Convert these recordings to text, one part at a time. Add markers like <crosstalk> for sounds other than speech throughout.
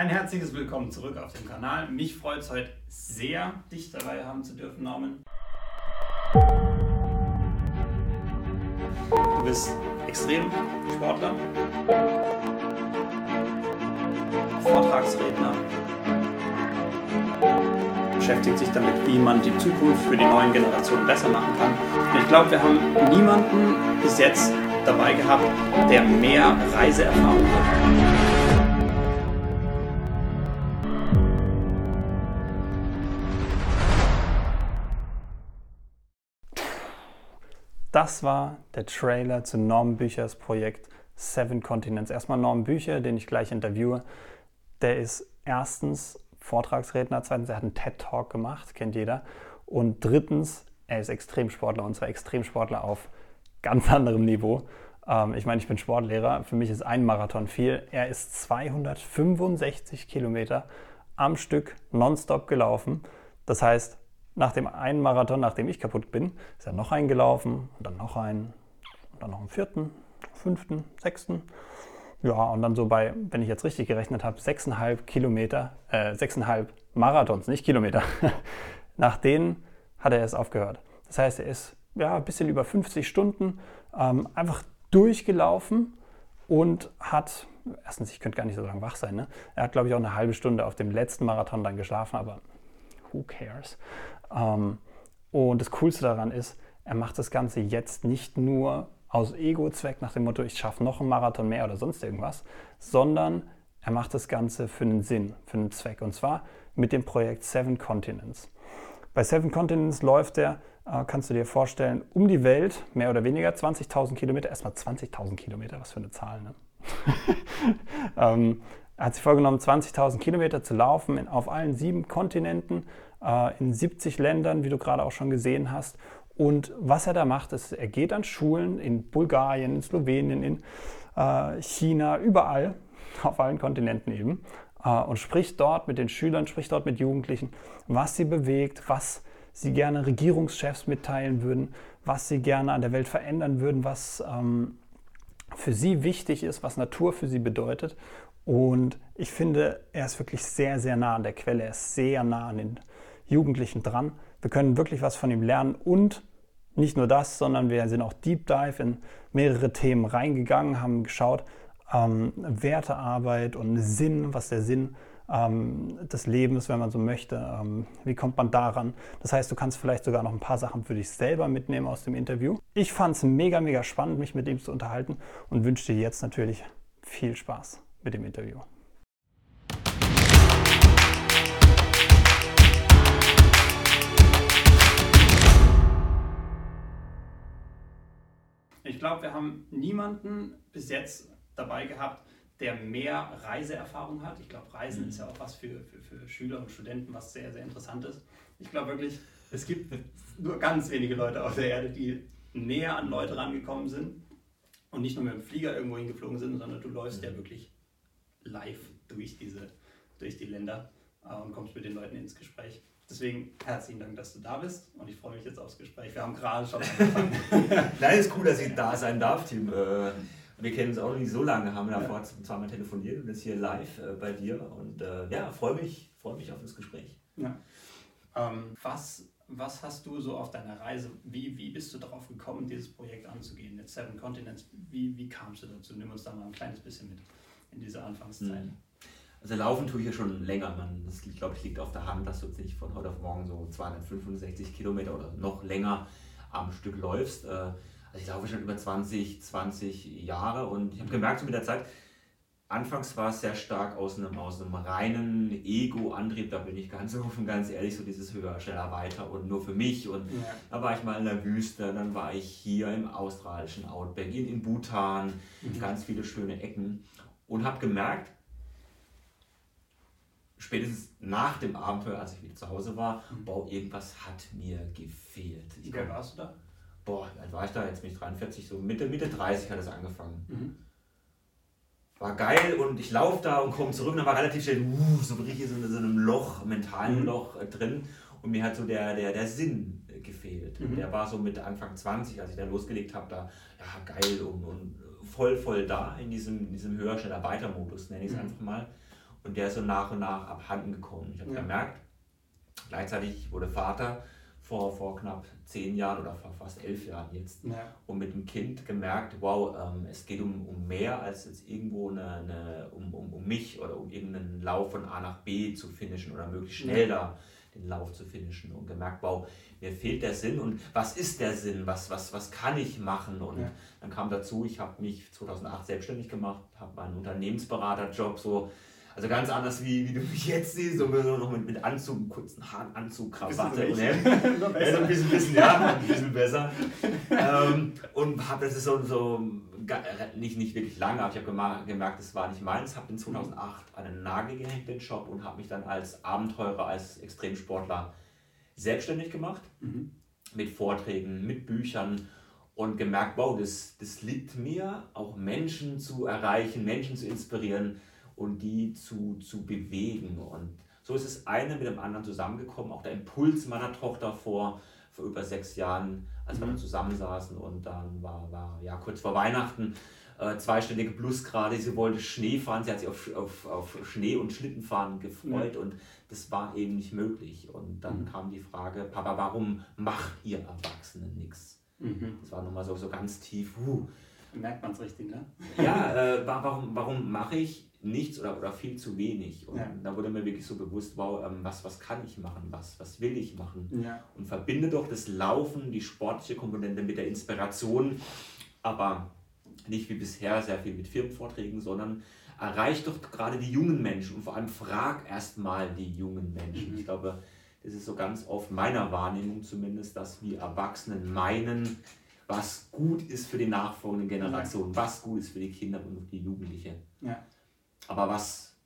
Ein herzliches Willkommen zurück auf dem Kanal. Mich freut es heute sehr, dich dabei haben zu dürfen, Norman. Du bist Extremsportler, Vortragsredner, beschäftigt sich damit, wie man die Zukunft für die neuen Generationen besser machen kann. Und ich glaube, wir haben niemanden bis jetzt dabei gehabt, der mehr Reiseerfahrung hat. Das war der Trailer zu Norm Büchers Projekt Seven Continents. Erstmal Norm Bücher, den ich gleich interviewe. Der ist erstens Vortragsredner, zweitens, er hat einen TED-Talk gemacht, kennt jeder. Und drittens, er ist Extremsportler und zwar Extremsportler auf ganz <laughs> anderem Niveau. Ähm, ich meine, ich bin Sportlehrer, für mich ist ein Marathon viel. Er ist 265 Kilometer am Stück nonstop gelaufen. Das heißt, nach dem einen Marathon, nachdem ich kaputt bin, ist er noch eingelaufen und dann noch einen und dann noch einen vierten, fünften, sechsten. Ja, und dann so bei, wenn ich jetzt richtig gerechnet habe, sechseinhalb Kilometer, äh, sechseinhalb Marathons, nicht Kilometer. <laughs> nach denen hat er erst aufgehört. Das heißt, er ist ja ein bisschen über 50 Stunden ähm, einfach durchgelaufen und hat, erstens, ich könnte gar nicht so lange wach sein, ne? er hat, glaube ich, auch eine halbe Stunde auf dem letzten Marathon dann geschlafen, aber who cares? Ähm, und das Coolste daran ist, er macht das Ganze jetzt nicht nur aus Ego-Zweck nach dem Motto, ich schaffe noch einen Marathon mehr oder sonst irgendwas, sondern er macht das Ganze für einen Sinn, für einen Zweck. Und zwar mit dem Projekt Seven Continents. Bei Seven Continents läuft er, äh, kannst du dir vorstellen, um die Welt, mehr oder weniger 20.000 Kilometer. Erstmal 20.000 Kilometer, was für eine Zahl, ne? <laughs> ähm, er hat sich vorgenommen, 20.000 Kilometer zu laufen in, auf allen sieben Kontinenten in 70 Ländern, wie du gerade auch schon gesehen hast. Und was er da macht, ist, er geht an Schulen in Bulgarien, in Slowenien, in äh, China, überall, <laughs> auf allen Kontinenten eben, äh, und spricht dort mit den Schülern, spricht dort mit Jugendlichen, was sie bewegt, was sie gerne Regierungschefs mitteilen würden, was sie gerne an der Welt verändern würden, was ähm, für sie wichtig ist, was Natur für sie bedeutet. Und ich finde, er ist wirklich sehr, sehr nah an der Quelle, er ist sehr nah an den Jugendlichen dran. Wir können wirklich was von ihm lernen und nicht nur das, sondern wir sind auch Deep Dive in mehrere Themen reingegangen, haben geschaut, ähm, Wertearbeit und Sinn, was der Sinn ähm, des Lebens, wenn man so möchte, ähm, wie kommt man daran. Das heißt, du kannst vielleicht sogar noch ein paar Sachen für dich selber mitnehmen aus dem Interview. Ich fand es mega, mega spannend, mich mit ihm zu unterhalten und wünsche dir jetzt natürlich viel Spaß mit dem Interview. Ich glaube, wir haben niemanden bis jetzt dabei gehabt, der mehr Reiseerfahrung hat. Ich glaube, Reisen mhm. ist ja auch was für, für, für, Schüler und Studenten, was sehr, sehr interessant ist. Ich glaube wirklich, es gibt nur ganz wenige Leute auf der Erde, die näher an Leute rangekommen sind und nicht nur mit dem Flieger irgendwo hingeflogen sind, sondern du läufst mhm. ja wirklich live durch, diese, durch die Länder äh, und kommst mit den Leuten ins Gespräch. Deswegen herzlichen Dank, dass du da bist und ich freue mich jetzt aufs Gespräch. Wir haben gerade schon <laughs> angefangen. Nein, ist cool, dass ich da sein darf, Tim. Äh, wir kennen uns auch noch nicht so lange, haben davor ja. zweimal telefoniert und jetzt hier live äh, bei dir. Und äh, ja, freue mich, freue mich auf das Gespräch. Ja. Ähm, was, was hast du so auf deiner Reise, wie, wie bist du darauf gekommen, dieses Projekt anzugehen? Jetzt Seven Continents, wie, wie kamst du dazu? Nimm uns da mal ein kleines bisschen mit in diese Anfangszeit. Mhm. Also laufen tue ich ja schon länger. Man, das glaube ich liegt auf der Hand, dass du jetzt nicht von heute auf morgen so 265 Kilometer oder noch länger am Stück läufst. Äh, also ich laufe schon über 20, 20 Jahre und ich habe gemerkt so mit der Zeit, anfangs war es sehr stark aus einem, aus einem reinen Ego-Antrieb, da bin ich ganz <laughs> offen, ganz ehrlich, so dieses höher, schneller, weiter und nur für mich. Und ja. da war ich mal in der Wüste, dann war ich hier im australischen Outback, in, in Bhutan, mhm. ganz viele schöne Ecken und habe gemerkt, spätestens nach dem Abenteuer, als ich wieder zu Hause war, mhm. boah, irgendwas hat mir gefehlt. Wie alt warst du da? Boah, wie alt war ich da? Jetzt bin ich 43, so Mitte, Mitte 30 hat es angefangen. Mhm. War geil und ich laufe da und komme zurück und dann war relativ schnell, uh, so richtig so in so einem Loch, mentalen mhm. Loch äh, drin und mir hat so der, der, der Sinn äh, gefehlt. Mhm. Der war so mit Anfang 20, als ich da losgelegt habe, da, ja, geil und, und voll, voll da in diesem, in diesem höher, schneller, weiter Modus, nenne ich es mhm. einfach mal. Und der ist so nach und nach abhanden gekommen. Ich habe ja. gemerkt, gleichzeitig wurde Vater vor, vor knapp zehn Jahren oder vor fast elf Jahren jetzt ja. und mit dem Kind gemerkt, wow, ähm, es geht um, um mehr als jetzt irgendwo eine, eine, um, um, um mich oder um irgendeinen Lauf von A nach B zu finishen oder möglichst schnell da den Lauf zu finishen und gemerkt, wow, mir fehlt der Sinn und was ist der Sinn, was, was, was kann ich machen und ja. dann kam dazu, ich habe mich 2008 selbstständig gemacht, habe meinen Unternehmensberaterjob so also ganz anders, wie, wie du mich jetzt siehst, so noch mit, mit Anzug, kurzen Haaren, Anzug, Krawatte und Hemd. ja, ein bisschen, bisschen, ja, ein bisschen besser. ähm, und habe das ist so, so nicht, nicht wirklich lange, aber ich habe gemerkt, es war nicht meins. Habe in 2008 einen Nagel gehängt, den Job, und habe mich dann als Abenteurer, als Extremsportler selbstständig gemacht. Mhm. Mit Vorträgen, mit Büchern und gemerkt, wow, das, das liegt mir, auch Menschen zu erreichen, Menschen zu inspirieren und die zu, zu bewegen. Und so ist es eine mit dem anderen zusammengekommen. Auch der Impuls meiner Tochter vor, vor über sechs Jahren, als wir dann mhm. zusammensaßen und dann war, war ja kurz vor Weihnachten äh, zweistellige Plusgrade. Sie wollte Schnee fahren, sie hat sich auf, auf, auf Schnee und Schlittenfahren gefreut mhm. und das war eben nicht möglich. Und dann mhm. kam die Frage, Papa, warum macht ihr Erwachsenen nichts? Mhm. Das war nochmal so, so ganz tief. Uh. Merkt man es richtig, ne? Ja, äh, warum, warum mache ich nichts oder, oder viel zu wenig. Und ja. da wurde mir wirklich so bewusst, wow, ähm, was, was kann ich machen, was, was will ich machen. Ja. Und verbinde doch das Laufen, die sportliche Komponente mit der Inspiration, aber nicht wie bisher sehr viel mit Firmenvorträgen, sondern erreich doch gerade die jungen Menschen und vor allem frag erstmal die jungen Menschen. Mhm. Ich glaube, das ist so ganz oft meiner Wahrnehmung zumindest, dass wir Erwachsenen meinen, was gut ist für die nachfolgenden Generationen, ja. was gut ist für die Kinder und die Jugendlichen. Ja. Aber was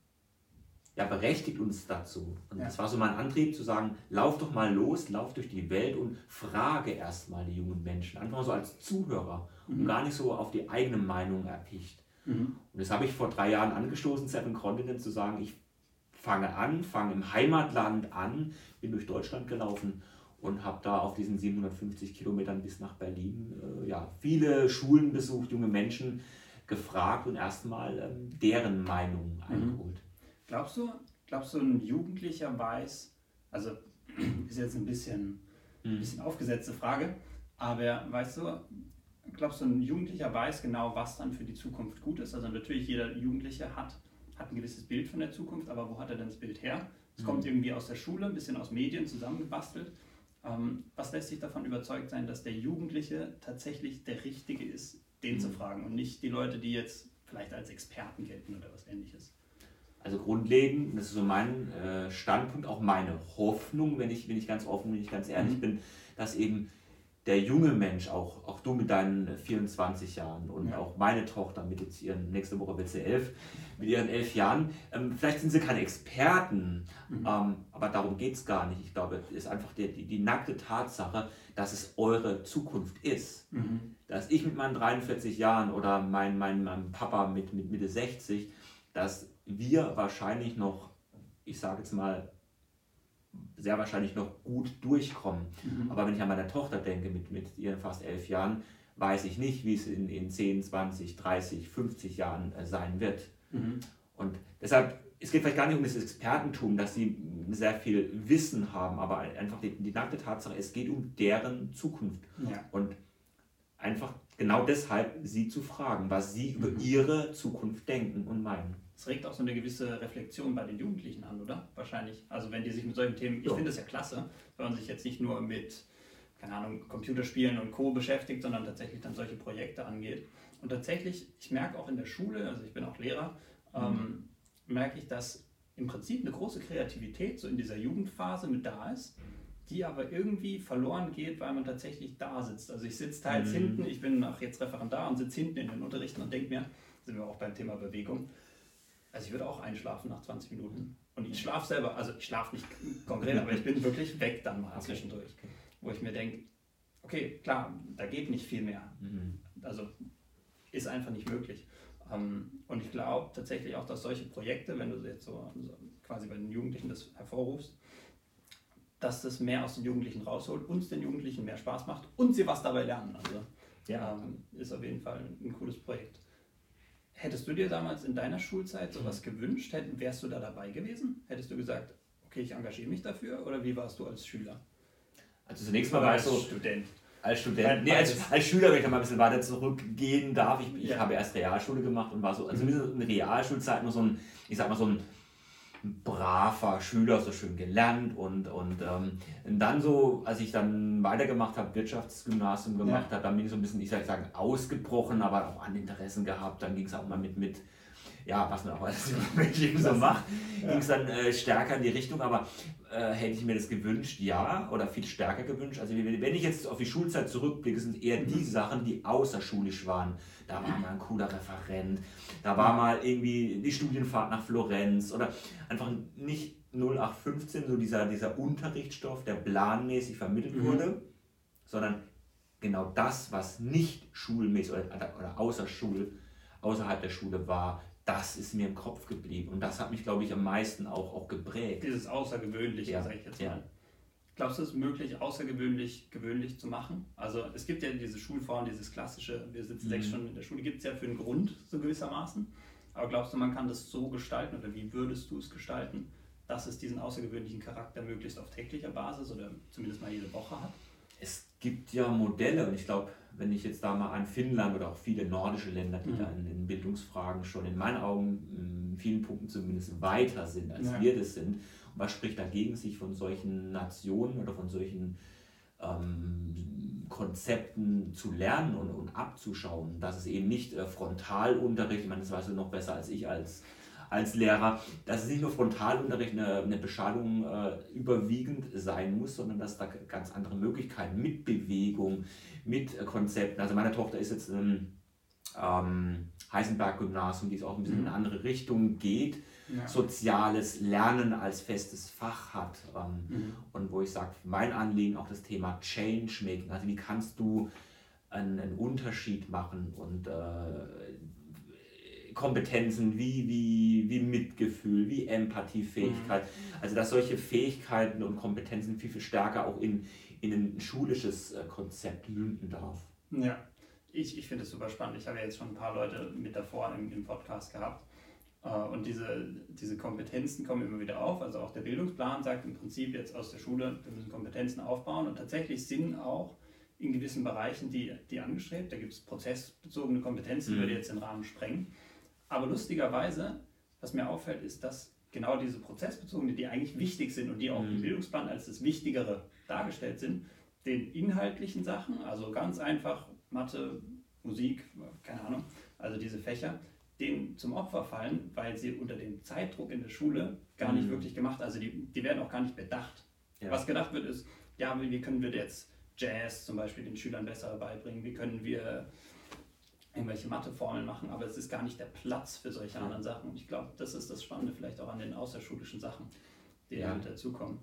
ja, berechtigt uns dazu? Und ja. das war so mein Antrieb, zu sagen, lauf doch mal los, lauf durch die Welt und frage erstmal die jungen Menschen. Einfach mal so als Zuhörer mhm. und gar nicht so auf die eigene Meinung erpicht. Mhm. Und das habe ich vor drei Jahren angestoßen, Seven Continent, zu sagen, ich fange an, fange im Heimatland an, bin durch Deutschland gelaufen und habe da auf diesen 750 Kilometern bis nach Berlin äh, ja, viele Schulen besucht, junge Menschen gefragt und erstmal ähm, deren Meinung mhm. eingeholt. Glaubst du, glaubst du, ein Jugendlicher weiß, also <clears throat> ist jetzt ein bisschen, mhm. ein bisschen aufgesetzte Frage, aber weißt du, glaubst du, ein Jugendlicher weiß genau, was dann für die Zukunft gut ist? Also natürlich jeder Jugendliche hat, hat ein gewisses Bild von der Zukunft, aber wo hat er denn das Bild her? Es mhm. kommt irgendwie aus der Schule, ein bisschen aus Medien zusammengebastelt. Ähm, was lässt sich davon überzeugt sein, dass der Jugendliche tatsächlich der Richtige ist den mhm. zu fragen und nicht die Leute, die jetzt vielleicht als Experten gelten oder was ähnliches. Also grundlegend, das ist so mein äh, Standpunkt, auch meine Hoffnung, wenn ich, wenn ich ganz offen, wenn ich ganz ehrlich mhm. bin, dass eben der junge Mensch, auch, auch du mit deinen 24 Jahren und ja. auch meine Tochter mit jetzt ihren, nächste Woche wird sie elf, mit ihren elf Jahren, ähm, vielleicht sind sie keine Experten, mhm. ähm, aber darum geht es gar nicht. Ich glaube, es ist einfach die, die, die, nackte Tatsache, dass es eure Zukunft ist. Mhm. Dass ich mit meinen 43 Jahren oder mein, mein, mein Papa mit, mit Mitte 60, dass wir wahrscheinlich noch, ich sage jetzt mal, sehr wahrscheinlich noch gut durchkommen. Mhm. Aber wenn ich an meine Tochter denke, mit, mit ihren fast elf Jahren, weiß ich nicht, wie es in, in 10, 20, 30, 50 Jahren äh, sein wird. Mhm. Und deshalb, es geht vielleicht gar nicht um das Expertentum, dass sie sehr viel Wissen haben, aber einfach die, die nackte Tatsache, es geht um deren Zukunft. Ja. Und einfach genau deshalb sie zu fragen, was sie mhm. über ihre Zukunft denken und meinen. Es regt auch so eine gewisse Reflexion bei den Jugendlichen an, oder? Wahrscheinlich. Also wenn die sich mit solchen Themen, ich finde es ja klasse, wenn man sich jetzt nicht nur mit, keine Ahnung, Computerspielen und Co. beschäftigt, sondern tatsächlich dann solche Projekte angeht. Und tatsächlich, ich merke auch in der Schule, also ich bin auch Lehrer, mhm. ähm, merke ich, dass im Prinzip eine große Kreativität so in dieser Jugendphase mit da ist, die aber irgendwie verloren geht, weil man tatsächlich da sitzt. Also ich sitze teils mhm. hinten, ich bin auch jetzt Referendar und sitze hinten in den Unterrichten und denke mir, sind wir auch beim Thema Bewegung, also ich würde auch einschlafen nach 20 Minuten. Und ich schlafe selber, also ich schlafe nicht konkret, aber ich bin wirklich weg dann mal okay. zwischendurch. Wo ich mir denke, okay, klar, da geht nicht viel mehr. Mhm. Also ist einfach nicht möglich. Ähm, und ich glaube tatsächlich auch, dass solche Projekte, wenn du jetzt so quasi bei den Jugendlichen das hervorrufst, dass das mehr aus den Jugendlichen rausholt, uns den Jugendlichen mehr Spaß macht und sie was dabei lernen. Also ja. ähm, ist auf jeden Fall ein cooles Projekt. Hättest du dir damals in deiner Schulzeit sowas mhm. gewünscht? Hätt, wärst du da dabei gewesen? Hättest du gesagt, okay, ich engagiere mich dafür? Oder wie warst du als Schüler? Also zunächst mal war ich so... Student. Als Student. Nee, als, als Schüler, wenn ich da mal ein bisschen weiter zurückgehen darf. Ich, ich ja. habe erst Realschule gemacht und war so, also in der Realschulzeit nur so ein, ich sag mal so ein braver Schüler, so schön gelernt und, und ähm, dann so, als ich dann weitergemacht habe, Wirtschaftsgymnasium gemacht ja. habe, dann bin ich so ein bisschen, ich sage sagen, ausgebrochen, aber auch an Interessen gehabt. Dann ging es auch mal mit, mit ja, was man auch als Mädchen so macht, ja. ging es dann äh, stärker in die Richtung, aber äh, hätte ich mir das gewünscht, ja, oder viel stärker gewünscht. Also wenn ich jetzt auf die Schulzeit zurückblicke, sind eher die mhm. Sachen, die außerschulisch waren. Da war mal ein cooler Referent, da war mal irgendwie die Studienfahrt nach Florenz oder einfach nicht 0815, so dieser, dieser Unterrichtsstoff, der planmäßig vermittelt mhm. wurde, sondern genau das, was nicht schulmäßig oder, oder außer Schul, außerhalb der Schule war, das ist mir im Kopf geblieben. Und das hat mich, glaube ich, am meisten auch, auch geprägt. Dieses Außergewöhnliche, ja. sage ich jetzt mal. Ja. Glaubst du, es ist möglich, außergewöhnlich gewöhnlich zu machen? Also es gibt ja diese Schulform, dieses klassische, wir sitzen mhm. sechs Stunden in der Schule, gibt es ja für einen Grund, so gewissermaßen. Aber glaubst du, man kann das so gestalten oder wie würdest du es gestalten, dass es diesen außergewöhnlichen Charakter möglichst auf täglicher Basis oder zumindest mal jede Woche hat? Es gibt ja Modelle und ich glaube, wenn ich jetzt da mal an Finnland oder auch viele nordische Länder, die mhm. da in, in, Bildungsfragen schon in meinen Augen in vielen Punkten zumindest weiter sind, als ja. wir das sind. Und was spricht dagegen, sich von solchen Nationen oder von solchen ähm, Konzepten zu lernen und, und abzuschauen? Dass es eben nicht äh, Frontalunterricht, ich meine, das weißt du noch besser als ich als als Lehrer, dass es nicht nur Frontalunterricht, eine, eine Beschallung äh, überwiegend sein muss, sondern dass da ganz andere Möglichkeiten mit Bewegung, mit äh, Konzepten. Also meine Tochter ist jetzt im ähm, Heisenberg-Gymnasium, die es auch ein bisschen mhm. in eine andere Richtung geht. Ja. soziales Lernen als festes Fach hat. Ähm, mhm. Und wo ich sage, mein Anliegen auch das Thema Changemaking. Also wie kannst du einen, einen Unterschied machen und äh, Kompetenzen wie, wie, wie Mitgefühl, wie Empathiefähigkeit. Mhm. Also dass solche Fähigkeiten und Kompetenzen viel, viel stärker auch in, in ein schulisches äh, Konzept münden darf. Ja, ich, ich finde es super spannend. Ich habe ja jetzt schon ein paar Leute mit davor im, im Podcast gehabt. Äh, und diese, diese Kompetenzen kommen immer wieder auf. Also auch der Bildungsplan sagt im Prinzip jetzt aus der Schule, wir müssen Kompetenzen aufbauen. Und tatsächlich sind auch in gewissen Bereichen die, die angestrebt. Da gibt es prozessbezogene Kompetenzen, die mhm. würde jetzt den Rahmen sprengen. Aber lustigerweise, was mir auffällt, ist, dass genau diese prozessbezogenen, die eigentlich wichtig sind und die auch im mhm. Bildungsplan als das Wichtigere dargestellt sind, den inhaltlichen Sachen, also ganz einfach Mathe, Musik, keine Ahnung, also diese Fächer, denen zum Opfer fallen, weil sie unter dem Zeitdruck in der Schule gar nicht mhm. wirklich gemacht, also die, die werden auch gar nicht bedacht. Ja. Was gedacht wird ist, ja, wie können wir jetzt Jazz zum Beispiel den Schülern besser beibringen, wie können wir irgendwelche Matheformeln machen, aber es ist gar nicht der Platz für solche anderen Sachen. Und ich glaube, das ist das Spannende vielleicht auch an den außerschulischen Sachen, die ja. mit dazukommen.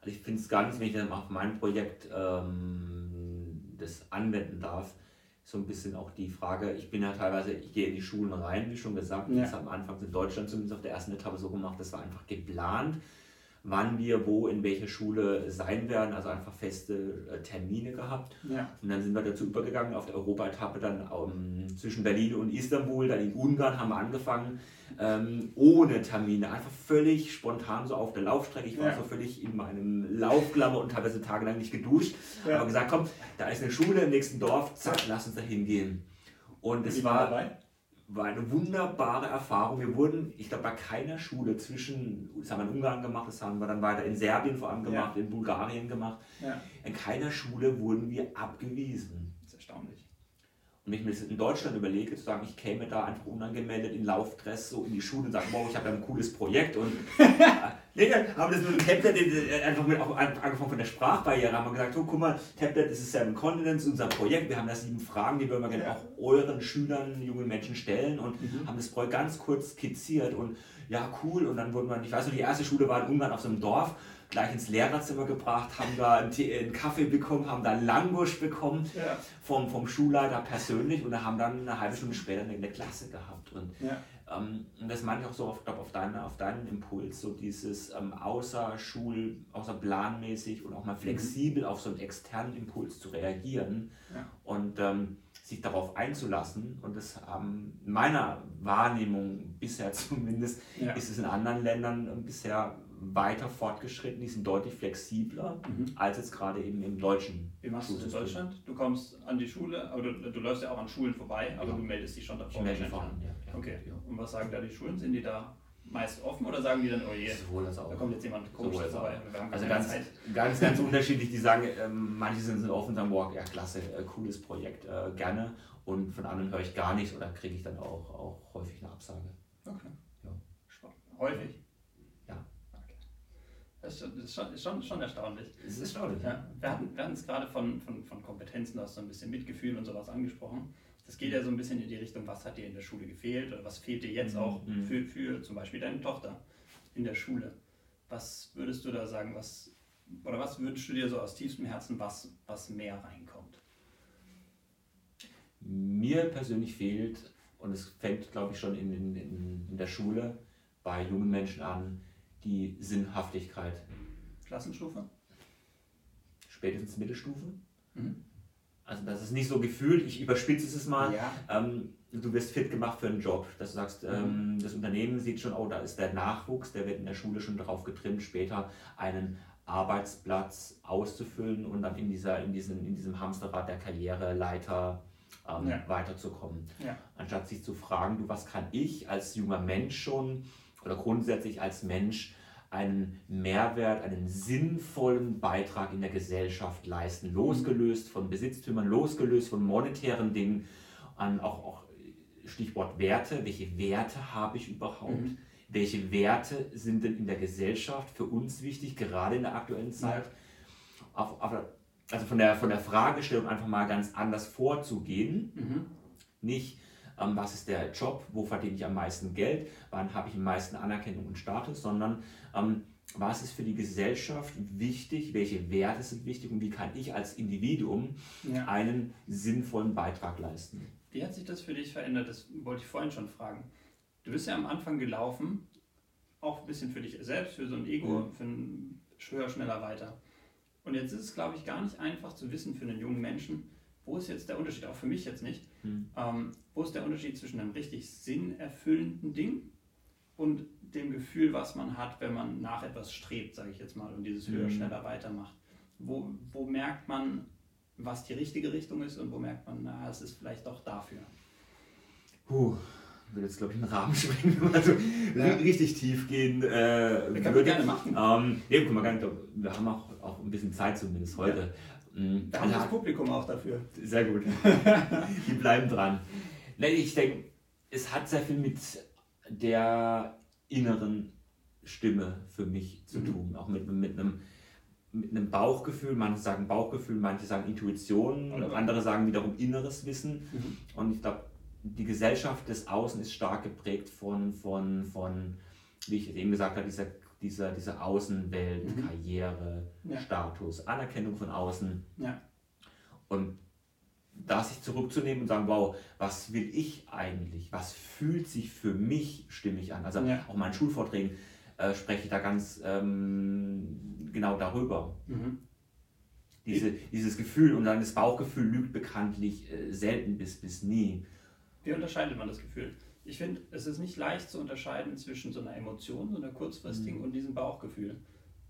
Also ich finde es gar nicht, wenn ich dann auf mein Projekt ähm, das anwenden darf, so ein bisschen auch die Frage, ich bin ja teilweise, ich gehe in die Schulen rein, wie schon gesagt, ja. das am Anfang in Deutschland zumindest auf der ersten Etappe so gemacht, das war einfach geplant wann wir wo in welcher Schule sein werden, also einfach feste äh, Termine gehabt. Ja. Und dann sind wir dazu übergegangen, auf der Europa-Etappe dann um, ähm, zwischen Berlin und Istanbul, dann in Ungarn haben wir angefangen, ähm, ohne Termine, einfach völlig spontan so auf der Laufstrecke. Ich war ja. so völlig in meinem Laufklammer und teilweise tagelang nicht geduscht, ja. aber gesagt, komm, da ist eine Schule im nächsten Dorf, zack, lass uns da hingehen. Und es war... Dabei? War eine wunderbare Erfahrung. Wir wurden, ich glaube, bei keiner Schule zwischen, das haben wir in Ungarn gemacht, das haben wir dann weiter in Serbien vor allem gemacht, ja. in Bulgarien gemacht. Ja. In keiner Schule wurden wir abgewiesen. Das ist erstaunlich. Und wenn ich mir das in Deutschland überlege, zu sagen, ich käme da einfach unangemeldet in Laufdress so in die Schule und sage, wow, ich habe ein cooles Projekt und <laughs> nee, haben das mit dem Tablet äh, einfach mit, auch angefangen von der Sprachbarriere, haben wir gesagt, oh, guck mal, Tablet, das ist Seven Continents, unser Projekt, wir haben da sieben Fragen, die würden wir gerne auch euren Schülern, jungen Menschen stellen und mhm. haben das Projekt ganz kurz skizziert und ja, cool und dann wurden wir, ich weiß noch, die erste Schule war in Ungarn auf so einem Dorf gleich ins Lehrerzimmer gebracht, haben da einen, Tee, einen Kaffee bekommen, haben da Langusch bekommen ja. vom, vom Schulleiter persönlich und haben dann eine halbe Stunde später eine Klasse gehabt. Und, ja. Ähm, und das meine ich auch so auf, glaub, auf, deine, auf deinen Impuls, so dieses ähm, außer Schul, außer planmäßig und auch mal flexibel mhm. auf so einen externen Impuls zu reagieren. Ja. Und ähm, sich darauf einzulassen. Und das haben in meiner Wahrnehmung bisher <laughs> zumindest, ja. ist es in anderen Ländern bisher weiter fortgeschritten, die sind deutlich flexibler mhm. als jetzt gerade eben im deutschen. Wie machst du es in Deutschland? Du kommst an die Schule, aber du, du läufst ja auch an Schulen vorbei, aber ja. du meldest dich schon davor. Ich melde mich an, ja. Okay. Und was sagen da die Schulen? Sind die da meist offen oder sagen die dann, oh je, da kommt jetzt jemand komisch vorbei? Also ganz, ganz, ganz <laughs> unterschiedlich. Die sagen, ähm, manche sind, sind offen und sagen, boah, ja klasse, äh, cooles Projekt, äh, gerne. Und von anderen höre ich gar nichts oder kriege ich dann auch, auch häufig eine Absage. Okay. Ja. Spannend. Häufig? Das ist schon, ist schon, schon erstaunlich. Das ist erstaunlich. Ja. Wir hatten, wir es gerade von, von, von Kompetenzen, hast so ein bisschen Mitgefühl und sowas angesprochen. Das geht ja so ein bisschen in die Richtung, was hat dir in der Schule gefehlt oder was fehlt dir jetzt mhm. auch mhm. für, für zum Beispiel deine Tochter in der Schule. Was würdest du da sagen, was, oder was wünschst du dir so aus tiefstem Herzen, was, was mehr reinkommt? Mir persönlich fehlt, und es fängt, glaube ich, schon in, in, in der Schule bei jungen Menschen an, die Sinnhaftigkeit. Klassenstufe? Spätestens Mittelstufe. Mhm. Also das ist nicht so gefühlt, ich überspitze es mal. Ja. Ähm, du wirst fit gemacht für einen Job. Dass du sagst, mhm. ähm, das Unternehmen sieht schon, oh, da ist der Nachwuchs, der wird in der Schule schon darauf getrimmt, später einen Arbeitsplatz auszufüllen und dann in, dieser, in, diesem, in diesem Hamsterrad der Karriereleiter ähm, ja. weiterzukommen. Ja. Anstatt sich zu fragen, du, was kann ich als junger Mensch schon oder grundsätzlich als Mensch einen Mehrwert, einen sinnvollen Beitrag in der Gesellschaft leisten, losgelöst von Besitztümern, losgelöst von monetären Dingen, an auch, auch Stichwort Werte, welche Werte habe ich überhaupt? Mhm. Welche Werte sind denn in der Gesellschaft für uns wichtig, gerade in der aktuellen Zeit? Ja. Auf, auf, also von der, von der Fragestellung einfach mal ganz anders vorzugehen. Mhm. Nicht, ähm, was ist der Job, wo verdiene ich am meisten Geld, wann habe ich am meisten Anerkennung und Status, sondern ähm, was ist für die Gesellschaft wichtig, welche Werte sind wichtig und wie kann ich als Individuum ja. einen sinnvollen Beitrag leisten. Wie hat sich das für dich verändert? Das wollte ich vorhin schon fragen. Du bist ja am Anfang gelaufen, auch ein bisschen für dich selbst, für so ein Ego, mhm. für ein höher, schneller, weiter. Und jetzt ist es, glaube ich, gar nicht einfach zu wissen für einen jungen Menschen, wo ist jetzt der Unterschied, auch für mich jetzt nicht, mhm. ähm, wo ist der Unterschied zwischen einem richtig sinnerfüllenden Ding und dem Gefühl, was man hat, wenn man nach etwas strebt, sage ich jetzt mal, und dieses höher, mhm. schneller weitermacht. Wo, wo merkt man, was die richtige Richtung ist und wo merkt man, na, es ist vielleicht doch dafür? Puh, ich würde jetzt, glaube ich, einen Rahmen <laughs> springen, also ja. richtig tief gehen äh, wir können gerne machen. Ähm, nee, guck mal, wir haben auch, auch ein bisschen Zeit zumindest heute. Mhm. Da haben das Publikum auch dafür. Sehr gut. <laughs> Die bleiben dran. Nee, ich denke, es hat sehr viel mit der inneren Stimme für mich zu mhm. tun. Auch mit, mit, einem, mit einem Bauchgefühl. Manche sagen Bauchgefühl, manche sagen Intuition, und andere sagen wiederum inneres Wissen. Mhm. Und ich glaube, die Gesellschaft des Außen ist stark geprägt von, von, von wie ich eben gesagt habe, dieser dieser, dieser Außenwelt, mhm. Karriere, ja. Status, Anerkennung von außen. Ja. Und da sich zurückzunehmen und sagen, wow, was will ich eigentlich? Was fühlt sich für mich stimmig an? Also ja. auch in meinen Schulvorträgen äh, spreche ich da ganz ähm, genau darüber. Mhm. Diese, dieses Gefühl und dann das Bauchgefühl lügt bekanntlich äh, selten bis, bis nie. Wie unterscheidet man das Gefühl? Ich finde, es ist nicht leicht zu unterscheiden zwischen so einer Emotion, so einer kurzfristigen mhm. und diesem Bauchgefühl.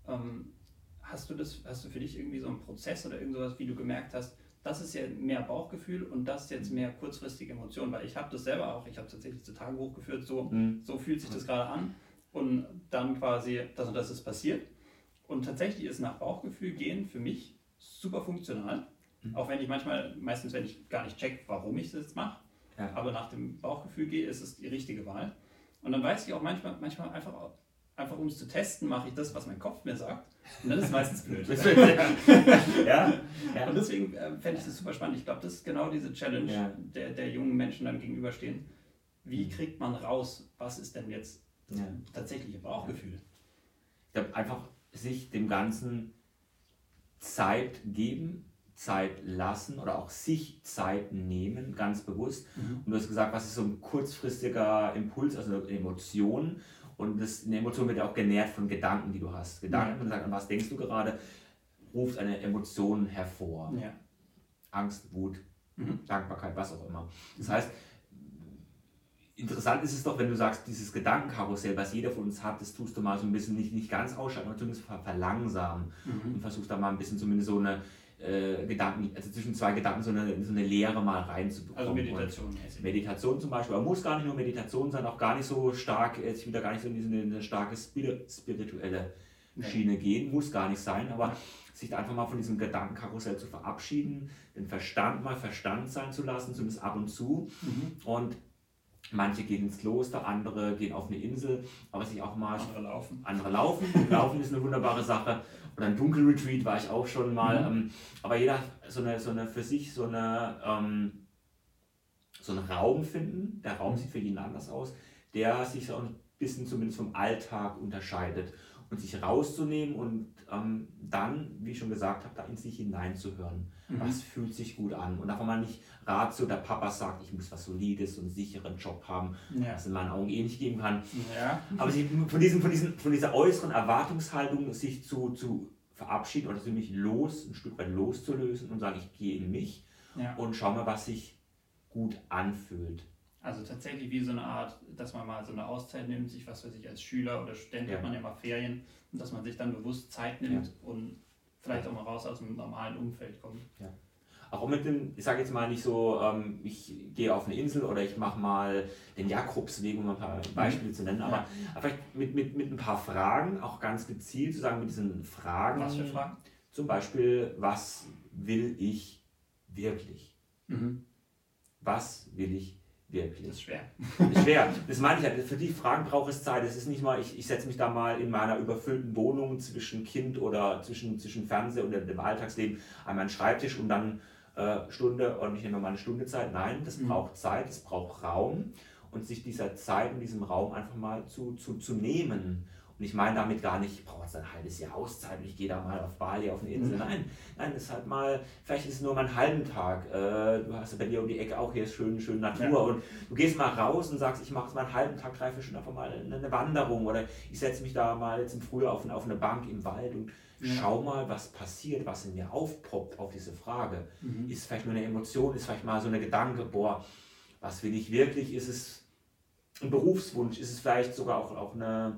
Ähm, hast du das, hast du für dich irgendwie so einen Prozess oder irgend sowas, wie du gemerkt hast, das ist ja mehr Bauchgefühl und das ist jetzt mehr kurzfristige Emotion, weil ich habe das selber auch, ich habe tatsächlich zu Tagebuch geführt, so, mhm. so fühlt sich das gerade an und dann quasi, das und das ist passiert. Und tatsächlich ist nach Bauchgefühl gehen für mich super funktional, mhm. auch wenn ich manchmal, meistens wenn ich gar nicht check, warum ich das jetzt mache, ja. aber nach dem Bauchgefühl gehe, ist es die richtige Wahl. Und dann weiß ich auch manchmal, manchmal einfach, einfach um es zu testen, mache ich das, was mein Kopf mir sagt. Und dann ist es meistens blöd. <laughs> ja. ja. Und deswegen äh, fände ich das super spannend. Ich glaube, das ist genau diese Challenge, ja. der, der jungen Menschen dann gegenüberstehen. Wie mhm. kriegt man raus, was ist denn jetzt das tatsächliche Bauchgefühl? Ich glaube, einfach sich dem Ganzen Zeit geben, Zeit lassen oder auch sich Zeit nehmen, ganz bewusst. Mhm. Und du hast gesagt, was ist so ein kurzfristiger Impuls, also eine Emotion. Und das, eine Emotion wird ja auch genährt von Gedanken, die du hast. Gedanken, ja. an was denkst du gerade, ruft eine Emotion hervor. Ja. Angst, Wut, mhm. Dankbarkeit, was auch immer. Das heißt, interessant ist es doch, wenn du sagst, dieses Gedankenkarussell, was jeder von uns hat, das tust du mal so ein bisschen nicht, nicht ganz ausschalten, aber zumindest verlangsamen mhm. und versuchst da mal ein bisschen zumindest so eine äh, Gedanken, also zwischen zwei Gedanken so eine, so eine Lehre mal reinzubekommen. Also Meditation. Meditation zum Beispiel, aber muss gar nicht nur Meditation sein, auch gar nicht so stark, ich will da gar nicht so in diese eine starke spirituelle Schiene nee. gehen, muss gar nicht sein, aber sich einfach mal von diesem Gedankenkarussell zu verabschieden, den Verstand mal Verstand sein zu lassen, zumindest ab und zu. Mhm. Und Manche gehen ins Kloster, andere gehen auf eine Insel, aber sich auch mal. Andere laufen. Andere laufen. Laufen ist eine wunderbare Sache. Oder ein Dunkelretreat war ich auch schon mal. Mhm. Ähm, aber jeder so eine, so eine für sich so eine ähm, so einen Raum finden. Der Raum sieht für jeden anders aus, der sich so ein bisschen zumindest vom Alltag unterscheidet und sich rauszunehmen und ähm, dann, wie ich schon gesagt habe, da in sich hineinzuhören. Mhm. Was fühlt sich gut an? Und einfach mal nicht Ratio, der Papa sagt, ich muss was Solides und einen sicheren Job haben, ja. was in meinen Augen eh nicht geben kann. Ja. Aber sich von, diesem, von, diesem, von dieser äußeren Erwartungshaltung sich zu, zu verabschieden oder mich los, ein Stück weit loszulösen und sagen, ich gehe in mich ja. und schau mal, was sich gut anfühlt. Also tatsächlich wie so eine Art, dass man mal so eine Auszeit nimmt, sich was für sich als Schüler oder Student ja. hat man ja mal Ferien und dass man sich dann bewusst Zeit nimmt ja. und vielleicht auch mal raus aus dem normalen Umfeld kommt. Ja. Auch mit dem, ich sage jetzt mal nicht so, ähm, ich gehe auf eine Insel oder ich mache mal den Jakobsweg, um ein paar. Beispiele zu nennen, aber, aber vielleicht mit, mit, mit ein paar Fragen, auch ganz gezielt zu sagen, mit diesen Fragen. Was für Fragen? Zum Beispiel, was will ich wirklich? Mhm. Was will ich wirklich. Das ist schwer. Das ist schwer. Das meine ich ja. Für die Fragen braucht es Zeit. Es ist nicht mal, ich, ich setze mich da mal in meiner überfüllten Wohnung zwischen Kind oder zwischen, zwischen Fernseher und dem Alltagsleben an meinen Schreibtisch und dann äh, Stunde und ich nehme mal eine Stunde Zeit. Nein, das mhm. braucht Zeit, es braucht Raum und sich dieser Zeit in diesem Raum einfach mal zu, zu, zu nehmen und ich meine damit gar nicht, ich brauche jetzt ein halbes Jahr Auszeit und ich gehe da mal auf Bali auf eine Insel. Mhm. Nein, nein, es ist halt mal, vielleicht ist es nur mal einen halben Tag. Äh, du hast ja bei dir um die Ecke auch hier schön, schön Natur ja. und du gehst mal raus und sagst, ich mache jetzt mal einen halben Tag, drei, vier Stunden einfach mal eine Wanderung oder ich setze mich da mal jetzt im Frühjahr auf, auf eine Bank im Wald und ja. schau mal, was passiert, was in mir aufpoppt auf diese Frage. Mhm. Ist vielleicht nur eine Emotion, ist vielleicht mal so eine Gedanke, boah, was will ich wirklich? Ist es ein Berufswunsch? Ist es vielleicht sogar auch, auch eine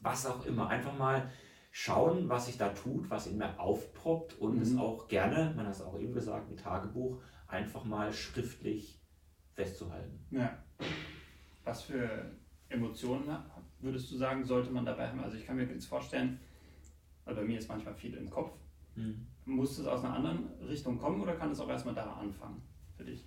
was auch immer. Einfach mal schauen, was sich da tut, was in mir aufpoppt und mhm. es auch gerne, man hat es auch eben gesagt, mit Tagebuch, einfach mal schriftlich festzuhalten. Ja. Was für Emotionen würdest du sagen, sollte man dabei haben? Also ich kann mir jetzt vorstellen, weil bei mir ist manchmal viel im Kopf. Mhm. Muss es aus einer anderen Richtung kommen oder kann es auch erstmal da anfangen für dich?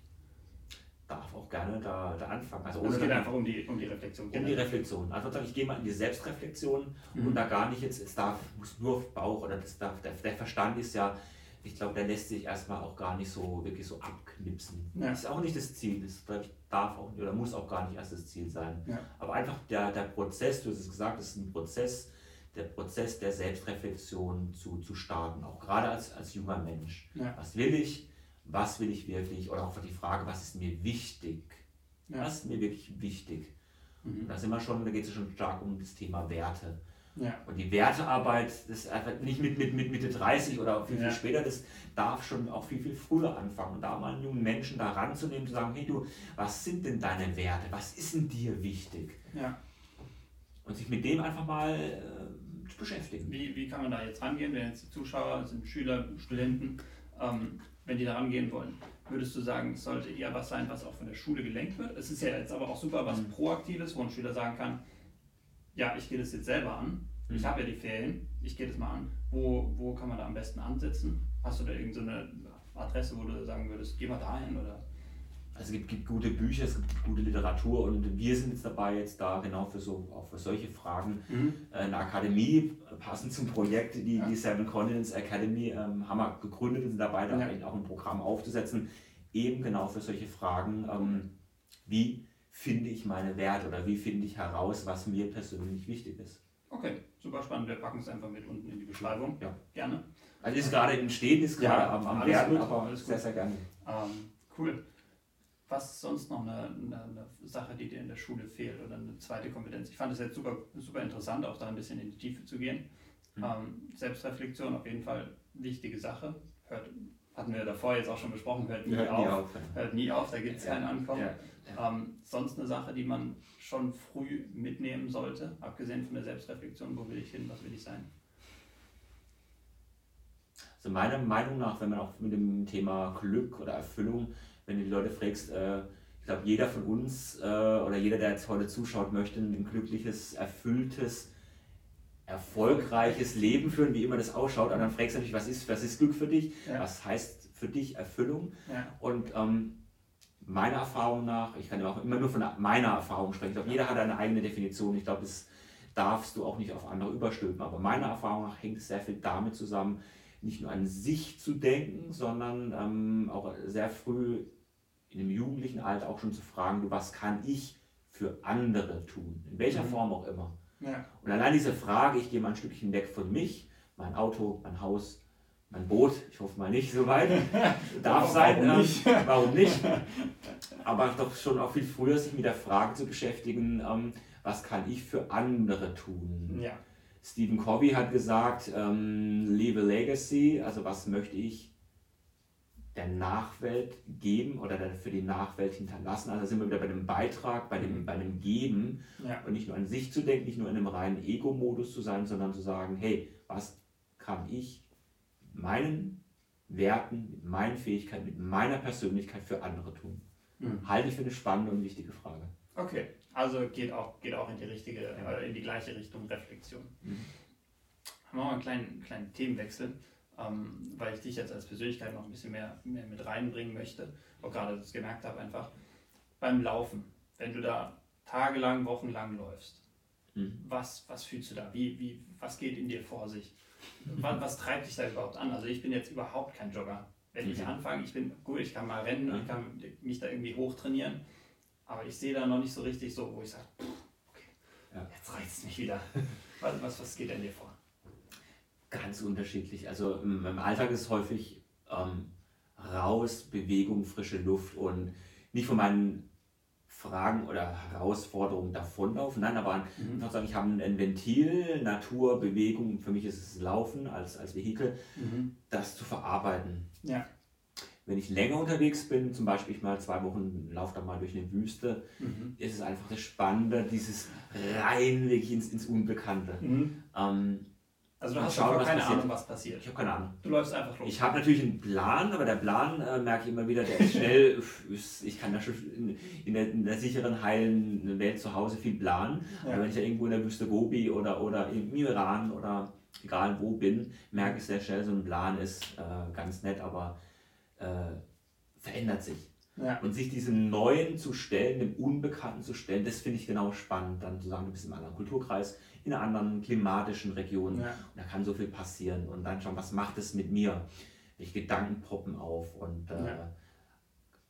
Auch gerne da, da anfangen. Also, also es geht einfach um die, um die Reflexion. Um die Reflexion. Also ich gehe mal in die Selbstreflexion mhm. und da gar nicht jetzt, es darf, muss nur auf Bauch oder das darf, der, der Verstand ist ja, ich glaube, der lässt sich erstmal auch gar nicht so wirklich so abknipsen. Ja. Das ist auch nicht das Ziel. Das ich, darf auch oder muss auch gar nicht erst das Ziel sein. Ja. Aber einfach der, der Prozess, du hast es gesagt, es ist ein Prozess, der Prozess der Selbstreflexion zu, zu starten, auch gerade als, als junger Mensch. Ja. Was will ich? Was will ich wirklich, oder auch die Frage, was ist mir wichtig? Ja. Was ist mir wirklich wichtig? Mhm. Da sind wir schon, da geht es schon stark um das Thema Werte. Ja. Und die Wertearbeit, das ist einfach nicht mit, mit, mit Mitte 30 oder viel, viel ja. später, das darf schon auch viel, viel früher anfangen. Und da mal einen jungen Menschen da ranzunehmen, zu sagen, hey du, was sind denn deine Werte? Was ist denn dir wichtig? Ja. Und sich mit dem einfach mal äh, zu beschäftigen. Wie, wie kann man da jetzt rangehen, wenn jetzt die Zuschauer sind Schüler, Studenten, ähm, wenn die daran gehen wollen. Würdest du sagen, es sollte eher was sein, was auch von der Schule gelenkt wird? Es ist ja jetzt aber auch super was mhm. Proaktives, wo ein Schüler sagen kann, ja, ich gehe das jetzt selber an, mhm. ich habe ja die Ferien, ich gehe das mal an. Wo, wo kann man da am besten ansetzen? Hast du da irgendeine so Adresse, wo du sagen würdest, geh mal dahin oder also es gibt, gibt, gute Bücher, es gibt gute Literatur und wir sind jetzt dabei, jetzt da genau für, so, auch für solche Fragen mhm. Äh, eine Akademie, passend zum Projekt, die, ja. die Seven Continents Academy, ähm, haben wir gegründet und sind dabei, da ja. auch ein Programm aufzusetzen, eben genau für solche Fragen, ähm, wie finde ich meine Werte oder wie finde ich heraus, was mir persönlich wichtig ist. Okay, super spannend. Wir packen es einfach mit unten in die Beschreibung. Ja. Gerne. Also ist gerade im Stehen, ist gerade ja, am, am Werden, aber sehr, sehr gerne. Ähm, cool. Was ist sonst noch eine, eine, eine, Sache, die dir in der Schule fehlt oder eine zweite Kompetenz? Ich fand es jetzt super, super interessant, auch da ein bisschen in die Tiefe zu gehen. Mhm. Ähm, Selbstreflexion auf jeden Fall wichtige Sache. Hört, hatten wir davor jetzt auch schon besprochen, hört nie, Hört auf, nie auf. Hört nie auf, da gibt es Ja. kein Ankommen. Ja. Ähm, sonst eine Sache, die man schon früh mitnehmen sollte, abgesehen von der Selbstreflexion, wo will ich hin, was will ich sein? Also meiner Meinung nach, wenn man auch mit dem Thema Glück oder Erfüllung, wenn du die Leute fragst, äh, ich glaube, jeder von uns äh, oder jeder, der jetzt heute zuschaut, möchte ein glückliches, erfülltes, erfolgreiches Leben führen, wie immer das ausschaut. Und dann fragst du natürlich, was ist, was ist Glück für dich? Ja. Was heißt für dich Erfüllung? Ja. Und ähm, meiner Erfahrung nach, ich kann ja auch immer nur von meiner Erfahrung sprechen, ich glaube, jeder hat eine eigene Definition. Ich glaube, das darfst du auch nicht auf andere überstülpen. Aber meiner Erfahrung nach hängt es sehr viel damit zusammen, nicht nur an sich zu denken, sondern ähm, auch sehr früh in dem jugendlichen Alter auch schon zu fragen, du, was kann ich für andere tun? In welcher Mhm. Form auch immer. Ja. Und allein diese Frage, ich gehe mal ein Stückchen weg von mich, mein Auto, mein Haus, mein Boot, ich hoffe mal nicht so weit, <laughs> darf Warum sein, ähm, nicht? warum nicht? <laughs> Aber doch schon auch viel früher sich mit der Frage zu beschäftigen, ähm, was kann ich für andere tun? ja. Stephen Covey hat gesagt, ähm, leave a legacy, also was möchte ich der Nachwelt geben oder dann für die Nachwelt hinterlassen. Also sind wir wieder bei dem Beitrag, bei dem, bei dem Geben Ja. und nicht nur an sich zu denken, nicht nur in einem reinen Ego-Modus zu sein, sondern zu sagen, hey, was kann ich mit meinen Werten, mit meinen Fähigkeiten, mit meiner Persönlichkeit für andere tun? Mhm. Halte ich für eine spannende und wichtige Frage. Okay, also geht auch, geht auch in die richtige, äh, in die gleiche Richtung Reflexion. Mhm. Machen wir mal einen kleinen, kleinen Themenwechsel, ähm, weil ich dich jetzt als Persönlichkeit noch ein bisschen mehr, mehr mit reinbringen möchte, auch gerade das gemerkt habe einfach. Beim Laufen, wenn du da tagelang, wochenlang läufst, Mhm. was, was fühlst du da? Wie, wie, was geht in dir vor sich? Was, was treibt dich da überhaupt an? Also ich bin jetzt überhaupt kein Jogger. Wenn ich Mhm. anfange, ich bin gut, ich kann mal rennen, Ja. ich kann mich da irgendwie hochtrainieren, aber ich sehe da noch nicht so richtig so, wo ich sage, okay, Ja. jetzt reizt es mich wieder. <laughs> Was, was, was geht denn dir vor? Ganz unterschiedlich. Also im, im Alltag ist häufig ähm, raus, Bewegung, frische Luft und nicht von meinen Fragen oder Herausforderungen davonlaufen. Nein, aber Mhm. einfach sagen, ich habe ein Ventil, Natur, Bewegung. Für mich ist es Laufen als, als Vehikel, das zu verarbeiten. Ja. Wenn ich länger unterwegs bin, zum Beispiel ich mal zwei Wochen laufe da mal durch eine Wüste, Mhm. ist es einfach das Spannende, dieses rein wirklich ins, ins Unbekannte. Mhm. Ähm, Also du hast schauen, keine passiert. Ahnung, was passiert. ich habe keine Ahnung. Du läufst einfach los. Ich habe natürlich einen Plan, aber der Plan äh, merke ich immer wieder, der ist schnell. <laughs> ich kann da schon in, in, der, in der sicheren, heilen Welt zu Hause viel planen. Ja. Aber wenn ich da irgendwo in der Wüste Gobi oder, oder im Iran oder egal wo bin, merke ich sehr schnell, so ein Plan ist äh, ganz nett, aber äh, verändert sich. Ja. Und sich diesem Neuen zu stellen, dem Unbekannten zu stellen, das finde ich genau spannend. Dann zu sagen, du bist im anderen Kulturkreis, in einer anderen klimatischen Region. Ja. Und da kann so viel passieren. Und dann schauen, was macht es mit mir? Welche Gedanken poppen auf? Und äh, Ja.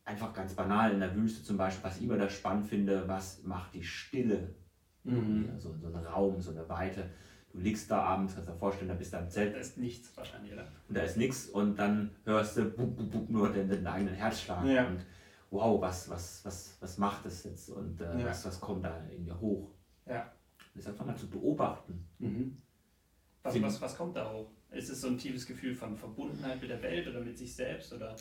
einfach ganz banal in der Wüste zum Beispiel, was ich immer da spannend finde, was macht die Stille? Mhm. Ja, so, ein Raum, so eine Weite. Du liegst da abends, kannst dir vorstellen, da bist du am Zelt Da ist nichts wahrscheinlich, oder? und da ist nichts und dann hörst du buk, buk, buk, nur den, den eigenen Herzschlag Ja. und wow, was, was, was, was macht das jetzt und äh, Ja. was, was kommt da in dir hoch? Ja. Das einfach mal zu beobachten. Was, Find- was, was kommt da hoch? Ist es so ein tiefes Gefühl von Verbundenheit mit der Welt oder mit sich selbst? Oder?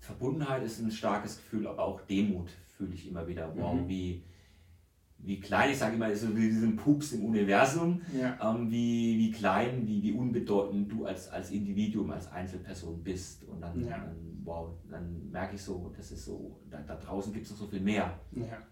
Verbundenheit ist ein starkes Gefühl, aber auch Demut fühle ich immer wieder. Wow, Mhm. wie, wie klein, ich sage immer, so wie diesen Pups im Universum, Ja. ähm, wie, wie klein, wie, wie unbedeutend du als, als Individuum, als Einzelperson bist. Und dann, Ja. dann wow, dann merke ich so, das ist so, da, da draußen gibt es noch so viel mehr. Ja.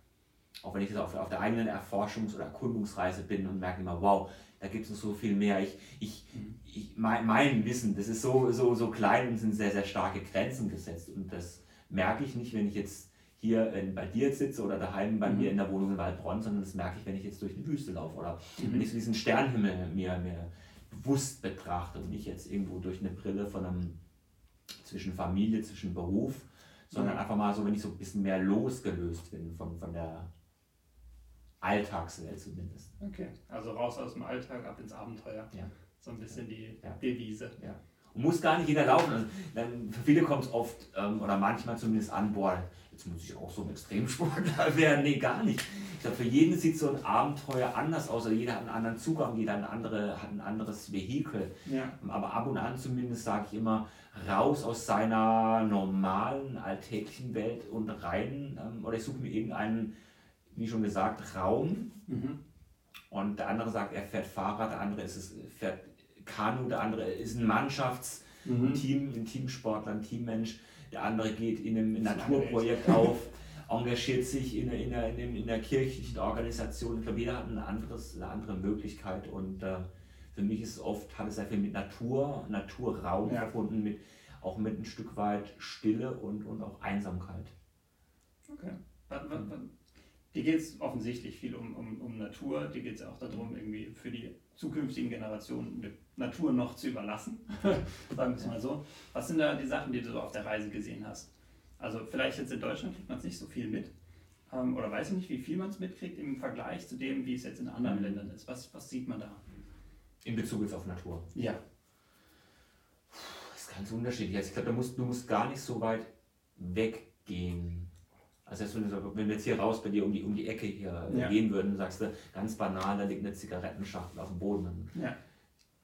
Auch wenn ich jetzt auf, auf der eigenen Erforschungs- oder Erkundungsreise bin und merke immer, wow, da gibt es noch so viel mehr. Ich, ich, Mhm. ich, mein, mein Wissen, das ist so, so, so klein und sind sehr, sehr starke Grenzen gesetzt. Und das merke ich nicht, wenn ich jetzt hier in, bei dir jetzt sitze oder daheim bei Mhm. mir in der Wohnung in Waldbronn, sondern das merke ich, wenn ich jetzt durch die Wüste laufe oder Mhm. wenn ich so diesen Sternenhimmel mir, mir bewusst betrachte und nicht jetzt irgendwo durch eine Brille von einem zwischen Familie, zwischen Beruf, sondern Ja. einfach mal so, wenn ich so ein bisschen mehr losgelöst bin von, von der Alltagswelt zumindest. Okay. Also raus aus dem Alltag, ab ins Abenteuer. Ja. So ein bisschen die Ja. Devise. muss gar nicht jeder laufen. Also, dann, für viele kommt es oft ähm, oder manchmal zumindest an, boah, jetzt muss ich auch so ein Extremsportler <laughs> werden. Nee, gar nicht. Ich glaube, für jeden sieht so ein Abenteuer anders aus. Also jeder hat einen anderen Zugang, jeder hat, eine andere, hat ein anderes Vehikel. Ja. Aber ab und an zumindest sage ich immer, raus aus seiner normalen, alltäglichen Welt und rein, ähm, oder ich suche mir irgendeinen, wie schon gesagt, Raum. Mhm. Und der andere sagt, er fährt Fahrrad, der andere ist es, fährt Kanu, der andere ist ein Mannschaftsteam, Mhm. ein Teamsportler, ein Teammensch, der andere geht in einem Naturprojekt auf, engagiert sich in, in, der, in, in der kirchlichen Organisation. Ich glaube, jeder hat ein anderes, eine andere Möglichkeit und äh, für mich ist es oft, hat es sehr viel mit Natur, Naturraum Ja. verbunden, mit, auch mit ein Stück weit Stille und, und auch Einsamkeit. Okay. Dir geht es offensichtlich viel um, um, um Natur. Dir geht es auch darum, irgendwie für die zukünftigen Generationen Natur noch zu überlassen. <laughs> Sagen wir es mal so. Was sind da die Sachen, die du so auf der Reise gesehen hast? Also vielleicht jetzt in Deutschland kriegt man es nicht so viel mit. Ähm, oder weiß ich nicht, wie viel man es mitkriegt im Vergleich zu dem, wie es jetzt in anderen Mhm. Ländern ist. Was, was sieht man da? In Bezug jetzt auf Natur. Ja. Das ist ganz unterschiedlich. Also ich glaube, du musst, du musst gar nicht so weit weggehen. Also jetzt, wenn, du, so- wenn wir jetzt hier raus bei dir um die, um die Ecke hier Ja. gehen würden, sagst du, ganz banal, da liegt eine Zigarettenschachtel auf dem Boden. Dann Ja.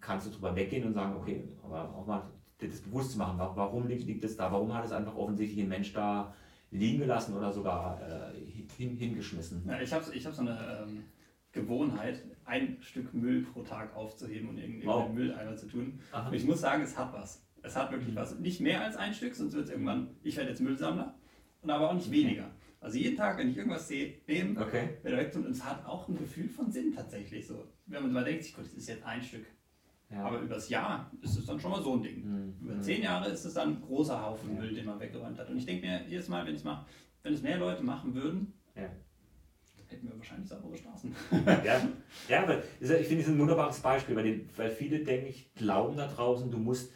kannst du drüber weggehen und sagen, okay, aber auch mal dir das bewusst zu machen, wa- warum liegt, liegt es da? Warum hat es einfach offensichtlich ein Mensch da liegen gelassen oder sogar äh, hin, hingeschmissen? Ja, ich habe ich hab so eine ähm, Gewohnheit, ein Stück Müll pro Tag aufzuheben und in irgendeinen Mülleimer zu tun. Aha. Und ich muss sagen, es hat was. Es hat wirklich was. Nicht mehr als ein Stück, sonst wird es irgendwann, ich werde jetzt Müllsammler, und aber auch nicht weniger. Also jeden Tag, wenn ich irgendwas sehe, nehmen, Okay. wieder wegtun. Und es hat auch ein Gefühl von Sinn tatsächlich so. Wenn man mal denkt, sich, gut, das ist jetzt ein Stück. Ja. Aber übers Jahr ist es dann schon mal so ein Ding. Mhm. Über Mhm. zehn Jahre ist es dann ein großer Haufen Ja. Müll, den man weggeräumt hat. Und ich denke mir jedes Mal, wenn ich mache, wenn es mehr Leute machen würden, Ja. hätten wir wahrscheinlich saubere Straßen. <laughs> Ja, ja <laughs> aber ich finde es ein wunderbares Beispiel, weil, die, weil viele, denke ich, glauben da draußen, du musst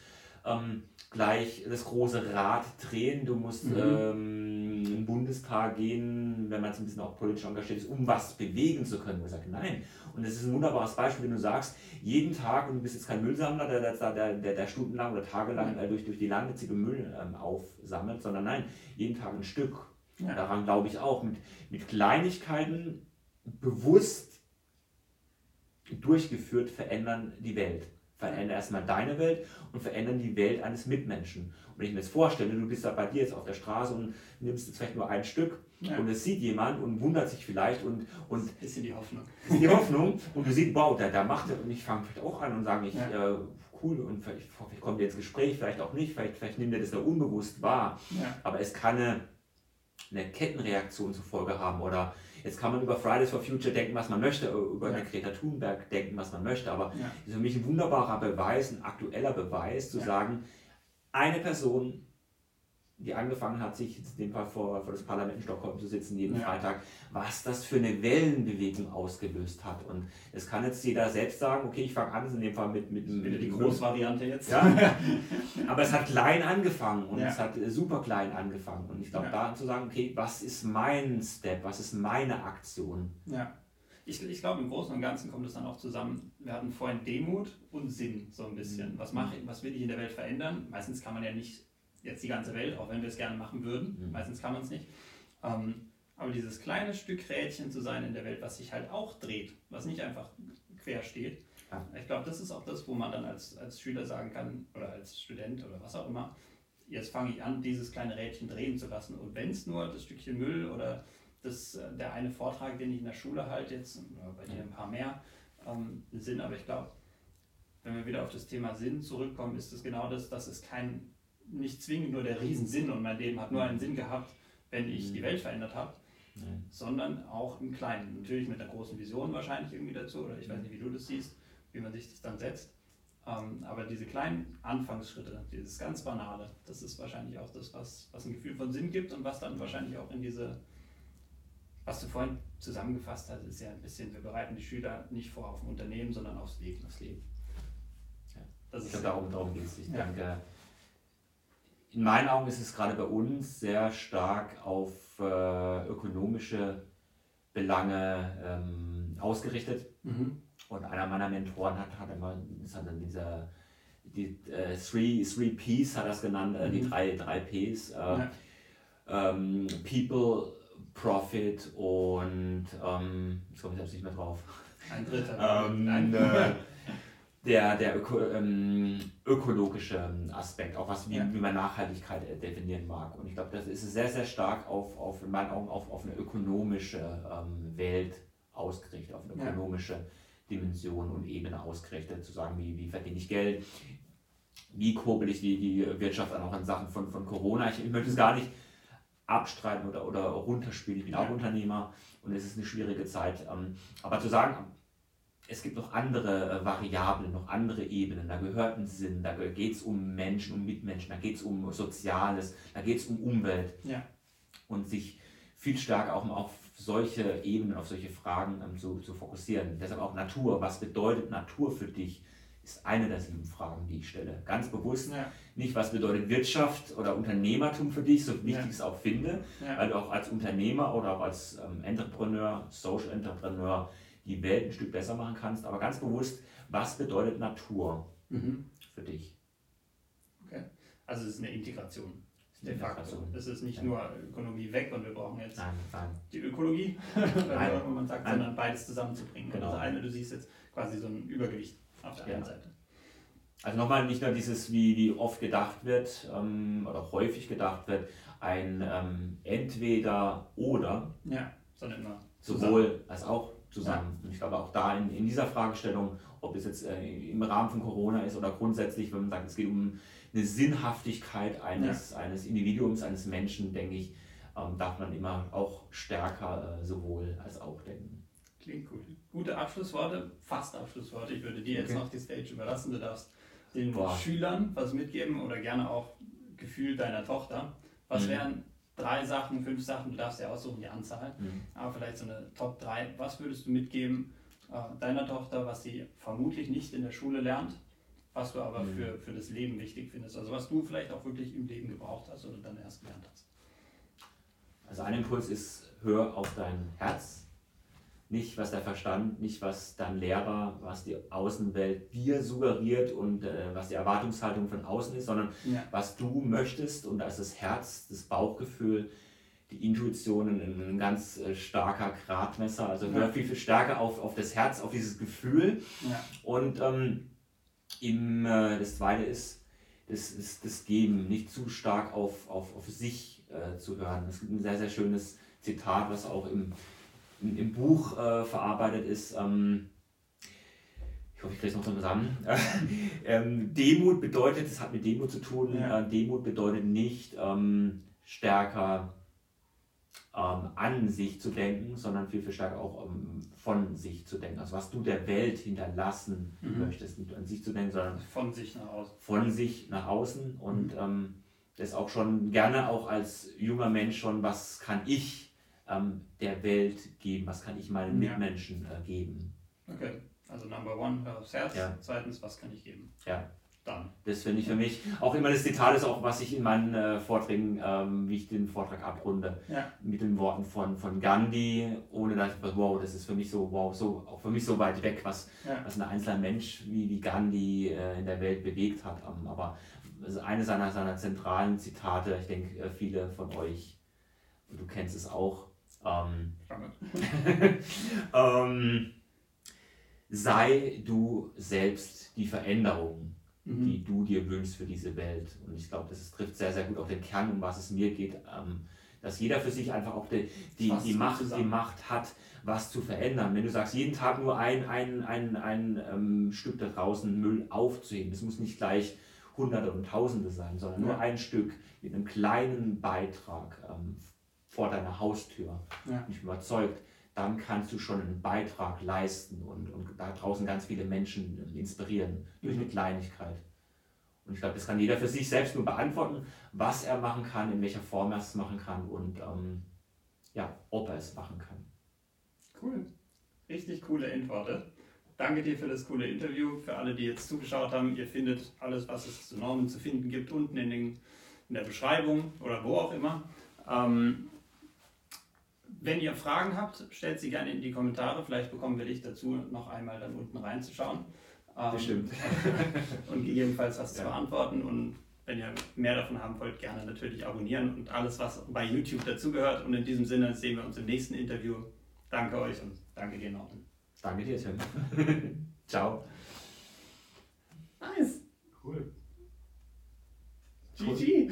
ähm, gleich das große Rad drehen, du musst Mhm. ähm, den Bundestag gehen, wenn man jetzt ein bisschen auch politisch engagiert ist, um was bewegen zu können. Ich sage, nein. Und das ist ein wunderbares Beispiel, wenn du sagst, jeden Tag, und du bist jetzt kein Müllsammler, der, der, der, der, der stundenlang oder tagelang äh, durch, durch die Lande zieht und Müll ähm, aufsammelt, sondern nein, jeden Tag ein Stück. Ja. Daran glaube ich auch. Mit, mit Kleinigkeiten bewusst durchgeführt verändern die Welt. Verändern erstmal deine Welt und verändern die Welt eines Mitmenschen. Und wenn ich mir jetzt vorstelle, du bist da bei dir jetzt auf der Straße und nimmst jetzt vielleicht nur ein Stück Ja. und es sieht jemand und wundert sich vielleicht und, und Bisschen die Hoffnung. das ist die <laughs> Hoffnung und du siehst, wow, der macht das und ich fange vielleicht auch an und sage, ich, Ja. äh, cool und vielleicht, vielleicht kommt der ins Gespräch, vielleicht auch nicht, vielleicht, vielleicht nimmt er das nur unbewusst wahr. Ja. Aber es kann eine, eine Kettenreaktion zur Folge haben. Oder jetzt kann man über Fridays for Future denken, was man möchte, über Ja. eine Greta Thunberg denken, was man möchte. Aber Ja. es ist für mich ein wunderbarer Beweis, ein aktueller Beweis, zu Ja. sagen, eine Person, die angefangen hat, sich in dem Fall vor, vor das Parlament in Stockholm zu sitzen, jeden Ja. Freitag, was das für eine Wellenbewegung ausgelöst hat. Und es kann jetzt jeder selbst sagen, okay, ich fange an, in dem Fall mit, mit, mit Wieder die mit- Großvariante jetzt. ja, <laughs> aber es hat klein angefangen und Ja. es hat äh, super klein angefangen. Und ich glaube, da zu sagen, okay, was ist mein Step, was ist meine Aktion? Ja. Ich, ich glaube, im Großen und Ganzen kommt es dann auch zusammen. Wir hatten vorhin Demut und Sinn so ein bisschen. Mhm. Was, mache ich, was will ich in der Welt verändern? Meistens kann man ja nicht jetzt die ganze Welt, auch wenn wir es gerne machen würden. Mhm. Meistens kann man es nicht. Ähm, aber dieses kleine Stück Rädchen zu sein in der Welt, was sich halt auch dreht, was nicht einfach quer steht. Ja. Ich glaube, das ist auch das, wo man dann als, als Schüler sagen kann oder als Student oder was auch immer, jetzt fange ich an, dieses kleine Rädchen drehen zu lassen. Und wenn es nur das Stückchen Müll oder das, äh, der eine Vortrag, den ich in der Schule halte, jetzt oder bei dir ein paar mehr ähm, sind, aber ich glaube, wenn wir wieder auf das Thema Sinn zurückkommen, ist es genau das, dass es kein, nicht zwingend nur der Riesensinn und mein Leben hat nur einen Sinn gehabt, wenn ich die Welt verändert habe, sondern auch im Kleinen. Natürlich mit einer großen Vision wahrscheinlich irgendwie dazu, oder ich weiß nicht, wie du das siehst, wie man sich das dann setzt. Ähm, aber diese kleinen Anfangsschritte, dieses ganz Banale, das ist wahrscheinlich auch das, was, was ein Gefühl von Sinn gibt und was dann wahrscheinlich auch in diese, was du vorhin zusammengefasst hast, ist ja ein bisschen, wir bereiten die Schüler nicht vor auf ein Unternehmen, sondern aufs Leben. Das Leben. Das Ich ist glaube, darum, darum geht es. Ich Ja. denke, in meinen Augen ist es gerade bei uns sehr stark auf äh, ökonomische Belange ähm, ausgerichtet. Mhm. Und einer meiner Mentoren hat, hat immer, ist halt dann dieser, die äh, three, three Ps hat das genannt, äh, die Mhm. drei, drei Ps. Äh, Ja. ähm, People, Profit und ähm, jetzt komme ich selbst nicht mehr drauf. Ein dritter. Ähm, Nein. <laughs> der der öko, ähm, ökologische Aspekt, auch was wie, Ja. wie man Nachhaltigkeit äh, definieren mag. Und ich glaube, das ist sehr, sehr stark auf, auf in meinen Augen auf, auf eine ökonomische ähm, Welt ausgerichtet, auf eine Ja. ökonomische Dimension und Ebene ausgerichtet, zu sagen, wie, wie verdiene ich Geld, wie kurbel ich die, die Wirtschaft an, auch in Sachen von, von Corona. Ich, ich möchte es gar nicht abstreiten oder, oder runterspielen. Ich bin Ja. auch Unternehmer und es ist eine schwierige Zeit. Ähm, aber zu sagen, es gibt noch andere äh, Variablen, noch andere Ebenen, da gehört ein Sinn, da geht es um Menschen, um Mitmenschen, da geht es um Soziales, da geht es um Umwelt Ja. und sich viel stärker auch auf solche Ebenen, auf solche Fragen ähm, zu, zu fokussieren. Deshalb auch Natur. Was bedeutet Natur für dich? Ist eine der sieben Fragen, die ich stelle. Ganz bewusst Ja. nicht, was bedeutet Wirtschaft oder Unternehmertum für dich, so wichtig Ja. ich es auch finde, Ja. weil du auch als Unternehmer oder auch als ähm, Entrepreneur, Social Entrepreneur die Welt ein Stück besser machen kannst. Aber ganz bewusst, was bedeutet Natur Mhm. für dich? Also es ist eine Integration. De facto. Es ist nicht Ja. nur Ökonomie weg und wir brauchen jetzt Nein, nein. die Ökologie, <laughs> wenn man sagt, Nein. sondern beides zusammenzubringen. Genau. Also eine, du siehst jetzt quasi so ein Übergewicht auf der Ja. einen Seite. Also nochmal nicht nur dieses, wie, wie oft gedacht wird ähm, oder häufig gedacht wird, ein ähm, entweder oder, Ja, sondern immer sowohl als auch zusammen. Und ich glaube auch da in, in dieser Fragestellung, ob es jetzt äh, im Rahmen von Corona ist oder grundsätzlich, wenn man sagt, es geht um eine Sinnhaftigkeit eines, eines Individuums, eines Menschen, denke ich, ähm, darf man immer auch stärker äh, sowohl als auch denken. Klingt cool. Gute Abschlussworte, fast Abschlussworte. Ich würde dir jetzt Okay. noch die Stage überlassen. Du darfst den Boah. Schülern was mitgeben oder gerne auch Gefühl deiner Tochter. Was Mhm. wären drei Sachen, fünf Sachen, du darfst ja aussuchen die Anzahl, Mhm. aber vielleicht so eine Top 3. Was würdest du mitgeben äh, deiner Tochter, was sie vermutlich nicht in der Schule lernt, was du aber Mhm. für, für das Leben wichtig findest? Also was du vielleicht auch wirklich im Leben gebraucht hast oder dann erst gelernt hast. Also ein Impuls ist, hör auf dein Herz. Nicht, was der Verstand, nicht, was dein Lehrer, was die Außenwelt dir suggeriert und äh, was die Erwartungshaltung von außen ist, sondern Ja. was du möchtest und da ist das Herz, das Bauchgefühl, die Intuition ein, ganz äh, starker Gradmesser. Also Ja. viel, viel stärker auf, auf das Herz, auf dieses Gefühl. Ja. Und ähm, im, äh, das Zweite ist das, das, das Geben, nicht zu stark auf, auf, auf sich äh, zu hören. Es gibt ein sehr, sehr schönes Zitat, was auch im, im, Buch äh, verarbeitet ist. Ähm, ich hoffe, ich kriege es noch zusammen. <laughs> ähm, Demut bedeutet, das hat mit Demut zu tun, Ja. äh, Demut bedeutet nicht ähm, stärker ähm, an sich zu denken, sondern viel, viel stärker auch ähm, von sich zu denken. Also was du der Welt hinterlassen Mhm. möchtest, nicht an sich zu denken, sondern Von sich nach außen. von sich nach außen und ähm, das auch schon gerne auch als junger Mensch schon, was kann ich ähm, der Welt geben, was kann ich meinen Ja. Mitmenschen äh, geben. Okay, also Number One, hör aufs Herz. Ja. Zweitens, was kann ich geben? Ja. Dann. Das finde ich für mich auch immer das Zitat ist auch, was ich in meinen äh, Vorträgen, ähm, wie ich den Vortrag abrunde, Ja. mit den Worten von, von Gandhi, ohne dass ich wow, das ist für mich so, wow, so, auch für mich so weit weg, was, Ja. was ein einzelner Mensch wie, wie Gandhi äh, in der Welt bewegt hat. Ähm, aber ist eine seiner, seiner zentralen Zitate, ich denke, äh, viele von euch, und du kennst es auch, ähm, <laughs> ähm, sei du selbst die Veränderung Mhm. die du dir wünschst für diese Welt. Und ich glaube, das ist, trifft sehr, sehr gut auf den Kern, um was es mir geht, ähm, dass jeder für sich einfach auch die, die, die, Macht, die. Macht hat, was zu verändern. Wenn du sagst, jeden Tag nur ein, ein, ein, ein ähm, Stück da draußen Müll aufzuheben, das muss nicht gleich Hunderte und Tausende sein, sondern nur Ja. ein Stück mit einem kleinen Beitrag ähm, vor deiner Haustür. Ja. Ich bin überzeugt, dann kannst du schon einen Beitrag leisten und, und da draußen ganz viele Menschen inspirieren durch Mhm. eine Kleinigkeit. Und ich glaube, das kann jeder für sich selbst nur beantworten, was er machen kann, in welcher Form er es machen kann und ähm, ja, ob er es machen kann. Cool. Richtig coole Endworte. Danke dir für das coole Interview. Für alle, die jetzt zugeschaut haben, ihr findet alles, was es zu Normen zu finden gibt, unten in, den, in der Beschreibung oder wo auch immer. Ähm, wenn ihr Fragen habt, stellt sie gerne in die Kommentare. Vielleicht bekommen wir dich dazu, noch einmal dann unten reinzuschauen. Ähm, Bestimmt. <laughs> und gegebenenfalls was zu Ja. beantworten. Und wenn ihr mehr davon haben wollt, gerne natürlich abonnieren und alles, was bei YouTube dazugehört. Und in diesem Sinne sehen wir uns im nächsten Interview. Danke euch und danke dir, Norman. Danke dir, Tim. <laughs> Ciao. Nice. Cool. GG.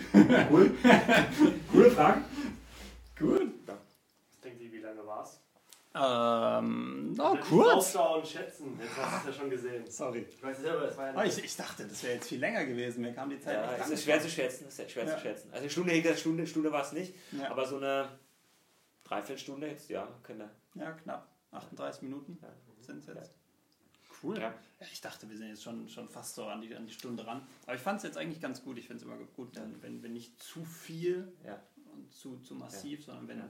Cool. Coole Frage. Gut. Was denkt ihr, wie lange war's? Ähm, oh, Nicht kurz. Aufschauen, schätzen. Jetzt hast du es ja schon gesehen. Sorry. Ich weiß selber, es war ja Oh, ich, ich dachte, das wäre jetzt viel länger gewesen. Mir kam die Zeit Ja, lang ist schwer zu schätzen. Ist schwer Ja. zu schätzen. Also eine Stunde, eine Stunde, Stunde war es nicht, Ja. aber so eine Dreiviertelstunde jetzt, ja, könnte. Ja, knapp. 38 Minuten Ja. sind es jetzt. Cool. Ja. Ich dachte, wir sind jetzt schon, schon fast so an die, an die Stunde ran. Aber ich fand es jetzt eigentlich ganz gut. Ich finde es immer gut, wenn, wenn, nicht zu viel und zu, zu massiv, sondern wenn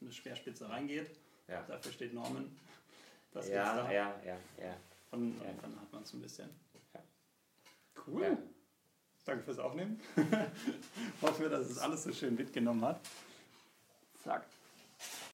eine Speerspitze reingeht. Ja. Dafür steht Norman. Das Ja, da. ja, ja, ja. Und, Ja. und dann hat man es ein bisschen. Ja. Cool. Ja. Danke fürs Aufnehmen. <laughs> Hoffen wir, dass es alles so schön mitgenommen hat. Zack.